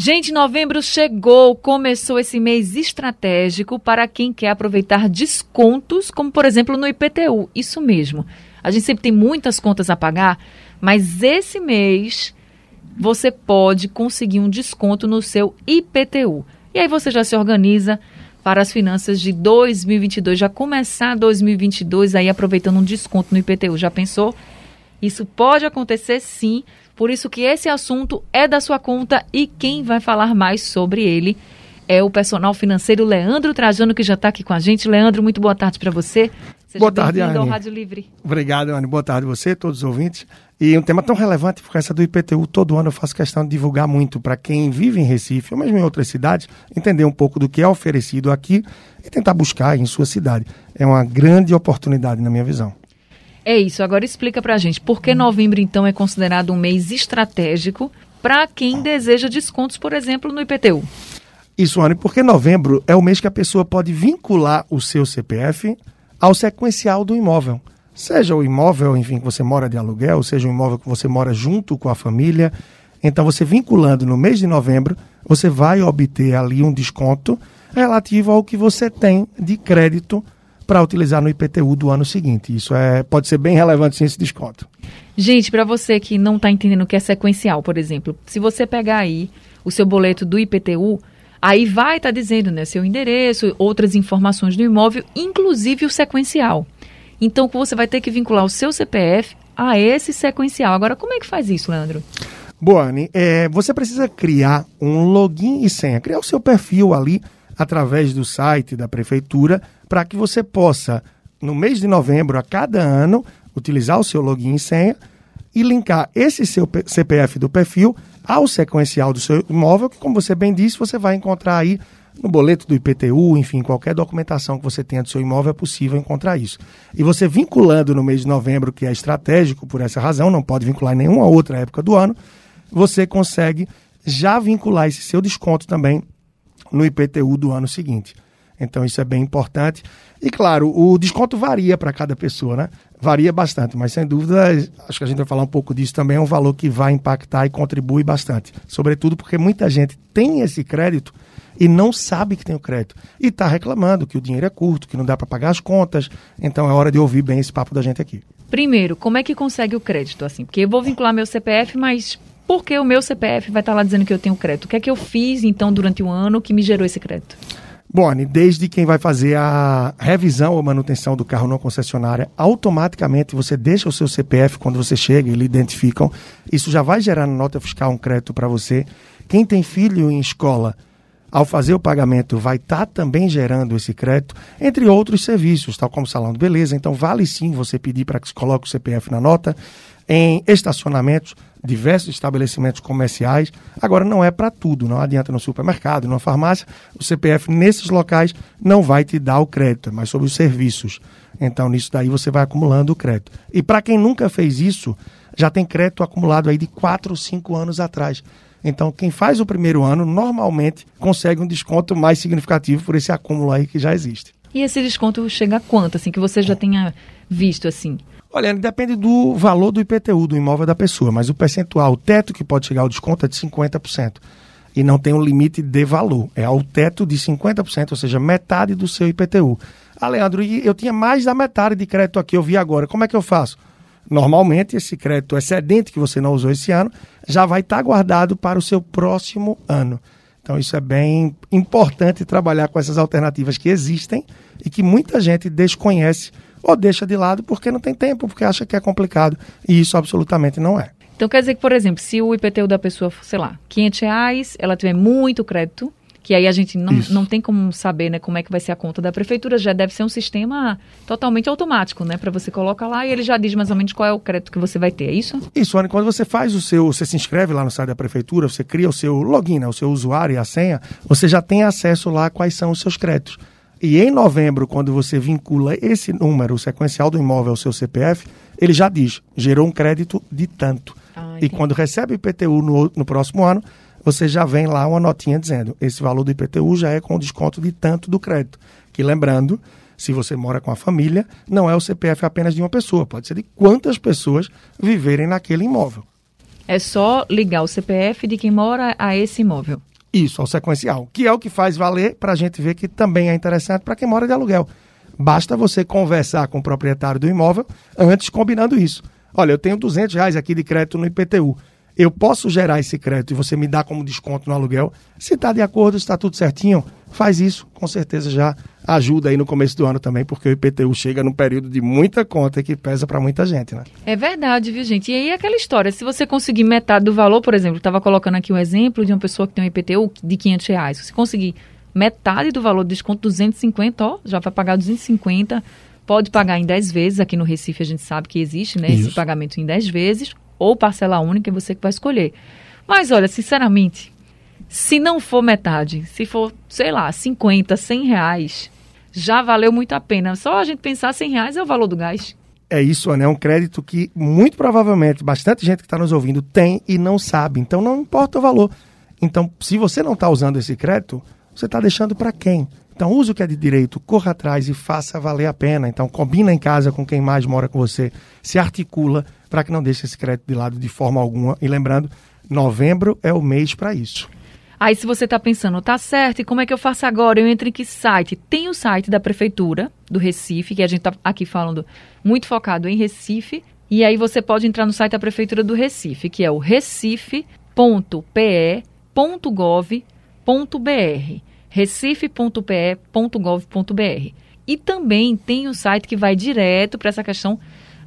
Gente, novembro chegou, começou esse mês estratégico para quem quer aproveitar descontos, como por exemplo no IPTU. Isso mesmo. A gente sempre tem muitas contas a pagar, mas esse mês você pode conseguir um desconto no seu IPTU. E aí você já se organiza para as finanças de 2022, já começar 2022 aí aproveitando um desconto no IPTU. Já pensou? Isso pode acontecer sim, por isso que esse assunto é da sua conta e quem vai falar mais sobre ele é o personal financeiro Leandro Trajano, que já está aqui com a gente. Leandro, muito boa tarde para você. Seja boa tarde, Anne. ao Rádio Livre. Obrigado, Anne. Boa tarde a você, todos os ouvintes. E um tema tão relevante, porque essa do IPTU, todo ano eu faço questão de divulgar muito para quem vive em Recife, ou mesmo em outras cidades, entender um pouco do que é oferecido aqui e tentar buscar em sua cidade. É uma grande oportunidade, na minha visão. É isso. Agora explica para a gente por que novembro, então, é considerado um mês estratégico para quem deseja descontos, por exemplo, no IPTU. Isso, Anne, porque novembro é o mês que a pessoa pode vincular o seu CPF ao sequencial do imóvel. Seja o imóvel, enfim, que você mora de aluguel, seja o imóvel que você mora junto com a família. Então, você vinculando no mês de novembro, você vai obter ali um desconto relativo ao que você tem de crédito para utilizar no IPTU do ano seguinte. Isso é, pode ser bem relevante sim, esse desconto. Gente, para você que não está entendendo o que é sequencial, por exemplo, se você pegar aí o seu boleto do IPTU, aí vai estar tá dizendo né, seu endereço, outras informações do imóvel, inclusive o sequencial. Então você vai ter que vincular o seu CPF a esse sequencial. Agora, como é que faz isso, Leandro? Boane, é, você precisa criar um login e senha, criar o seu perfil ali através do site da prefeitura para que você possa, no mês de novembro, a cada ano, utilizar o seu login e senha e linkar esse seu CPF do perfil ao sequencial do seu imóvel, que, como você bem disse, você vai encontrar aí no boleto do IPTU, enfim, qualquer documentação que você tenha do seu imóvel é possível encontrar isso. E você vinculando no mês de novembro, que é estratégico por essa razão, não pode vincular em nenhuma outra época do ano, você consegue já vincular esse seu desconto também no IPTU do ano seguinte. Então isso é bem importante. E claro, o desconto varia para cada pessoa, né? Varia bastante, mas sem dúvida, acho que a gente vai falar um pouco disso também, é um valor que vai impactar e contribui bastante. Sobretudo porque muita gente tem esse crédito e não sabe que tem o crédito. E está reclamando que o dinheiro é curto, que não dá para pagar as contas. Então é hora de ouvir bem esse papo da gente aqui. Primeiro, como é que consegue o crédito assim? Porque eu vou vincular meu CPF, mas por que o meu CPF vai estar tá lá dizendo que eu tenho crédito? O que é que eu fiz então durante o ano que me gerou esse crédito? Boni, desde quem vai fazer a revisão ou manutenção do carro na concessionária, automaticamente você deixa o seu CPF quando você chega, eles identificam. Isso já vai gerar na nota fiscal um crédito para você. Quem tem filho em escola, ao fazer o pagamento, vai estar tá também gerando esse crédito, entre outros serviços, tal como salão de beleza. Então, vale sim você pedir para que se coloque o CPF na nota. Em estacionamentos, diversos estabelecimentos comerciais. Agora, não é para tudo, não adianta no supermercado, numa farmácia, o CPF nesses locais não vai te dar o crédito, é mas sobre os serviços. Então, nisso daí você vai acumulando o crédito. E para quem nunca fez isso, já tem crédito acumulado aí de 4 ou 5 anos atrás. Então, quem faz o primeiro ano, normalmente consegue um desconto mais significativo por esse acúmulo aí que já existe. E esse desconto chega a quanto, assim, que você já tenha visto, assim? Olha, depende do valor do IPTU, do imóvel da pessoa, mas o percentual, o teto que pode chegar ao desconto é de 50%. E não tem um limite de valor. É ao teto de 50%, ou seja, metade do seu IPTU. Ah, Leandro, eu tinha mais da metade de crédito aqui, eu vi agora. Como é que eu faço? Normalmente, esse crédito excedente que você não usou esse ano já vai estar guardado para o seu próximo ano. Então, isso é bem importante trabalhar com essas alternativas que existem e que muita gente desconhece ou deixa de lado porque não tem tempo, porque acha que é complicado. E isso absolutamente não é. Então quer dizer que, por exemplo, se o IPTU da pessoa, sei lá, 500 reais, ela tiver muito crédito, que aí a gente não, não tem como saber né, como é que vai ser a conta da prefeitura, já deve ser um sistema totalmente automático, né? Para você coloca lá e ele já diz mais ou menos qual é o crédito que você vai ter, é isso? Isso, Anne, quando você faz o seu, você se inscreve lá no site da prefeitura, você cria o seu login, né, o seu usuário e a senha, você já tem acesso lá a quais são os seus créditos. E em novembro, quando você vincula esse número, o sequencial do imóvel ao seu CPF, ele já diz, gerou um crédito de tanto. Ah, e quando recebe o IPTU no, no próximo ano, você já vem lá uma notinha dizendo, esse valor do IPTU já é com desconto de tanto do crédito. Que lembrando, se você mora com a família, não é o CPF apenas de uma pessoa, pode ser de quantas pessoas viverem naquele imóvel. É só ligar o CPF de quem mora a esse imóvel. Isso, ao sequencial, que é o que faz valer para a gente ver que também é interessante para quem mora de aluguel. Basta você conversar com o proprietário do imóvel antes combinando isso. Olha, eu tenho 200 reais aqui de crédito no IPTU. Eu posso gerar esse crédito e você me dá como desconto no aluguel. Se está de acordo, está tudo certinho, faz isso. Com certeza já ajuda aí no começo do ano também, porque o IPTU chega num período de muita conta que pesa para muita gente, né? É verdade, viu, gente? E aí aquela história, se você conseguir metade do valor, por exemplo, estava colocando aqui um exemplo de uma pessoa que tem um IPTU de 500 reais. Se conseguir metade do valor do desconto, 250, ó, já vai pagar 250. Pode pagar em 10 vezes, aqui no Recife a gente sabe que existe, né, esse pagamento em 10 vezes, ou parcela única, é você que vai escolher. Mas olha, sinceramente, se não for metade, se for, sei lá, 50, 100 reais, já valeu muito a pena. Só a gente pensar 100 reais é o valor do gás. É isso, né? É um crédito que muito provavelmente bastante gente que está nos ouvindo tem e não sabe. Então não importa o valor. Então, se você não está usando esse crédito, você está deixando para quem? Então, use o que é de direito, corra atrás e faça valer a pena. Então, combina em casa com quem mais mora com você, se articula para que não deixe esse crédito de lado de forma alguma. E lembrando, novembro é o mês para isso. Aí, se você está pensando, tá certo, e como é que eu faço agora? Eu entro em que site? Tem o site da Prefeitura do Recife, que a gente está aqui falando muito focado em Recife. E aí você pode entrar no site da Prefeitura do Recife, que é o recife.pe.gov.br recife.pe.gov.br. E também tem o site que vai direto para essa questão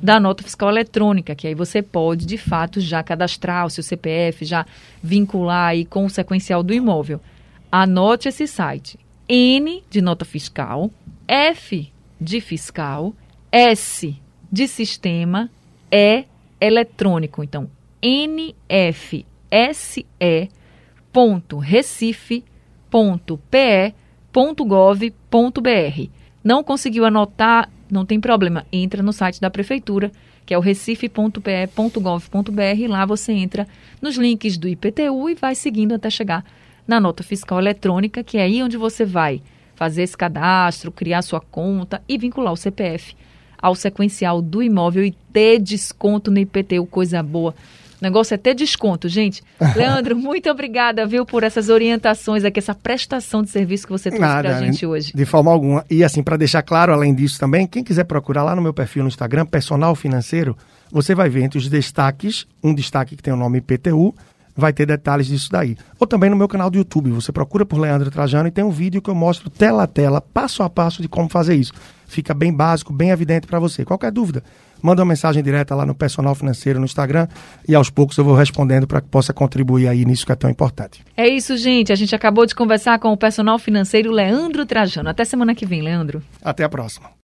da nota fiscal eletrônica, que aí você pode, de fato, já cadastrar o seu CPF, já vincular aí com o sequencial do imóvel. Anote esse site. N de nota fiscal, F de fiscal, S de sistema, E eletrônico. Então, nfse.recife.com recife.pe.gov.br. Não conseguiu anotar? Não tem problema. Entra no site da prefeitura, que é o recife.pe.gov.br. Lá você entra nos links do IPTU e vai seguindo até chegar na nota fiscal eletrônica, que é aí onde você vai fazer esse cadastro, criar sua conta e vincular o CPF ao sequencial do imóvel e ter desconto no IPTU, coisa boa. O negócio é ter desconto, gente. Leandro, muito obrigada, viu, por essas orientações aqui, essa prestação de serviço que você trouxe para a gente hoje. De forma alguma. E assim, para deixar claro, além disso também, quem quiser procurar lá no meu perfil no Instagram, Personal Financeiro, você vai ver entre os destaques, um destaque que tem o nome IPTU, vai ter detalhes disso daí. Ou também no meu canal do YouTube, você procura por Leandro Trajano e tem um vídeo que eu mostro tela a tela, passo a passo de como fazer isso. Fica bem básico, bem evidente para você. Qualquer dúvida, manda uma mensagem direta lá no Personal Financeiro no Instagram e aos poucos eu vou respondendo para que possa contribuir aí nisso que é tão importante. É isso, gente. A gente acabou de conversar com o Personal Financeiro Leandro Trajano. Até semana que vem, Leandro. Até a próxima.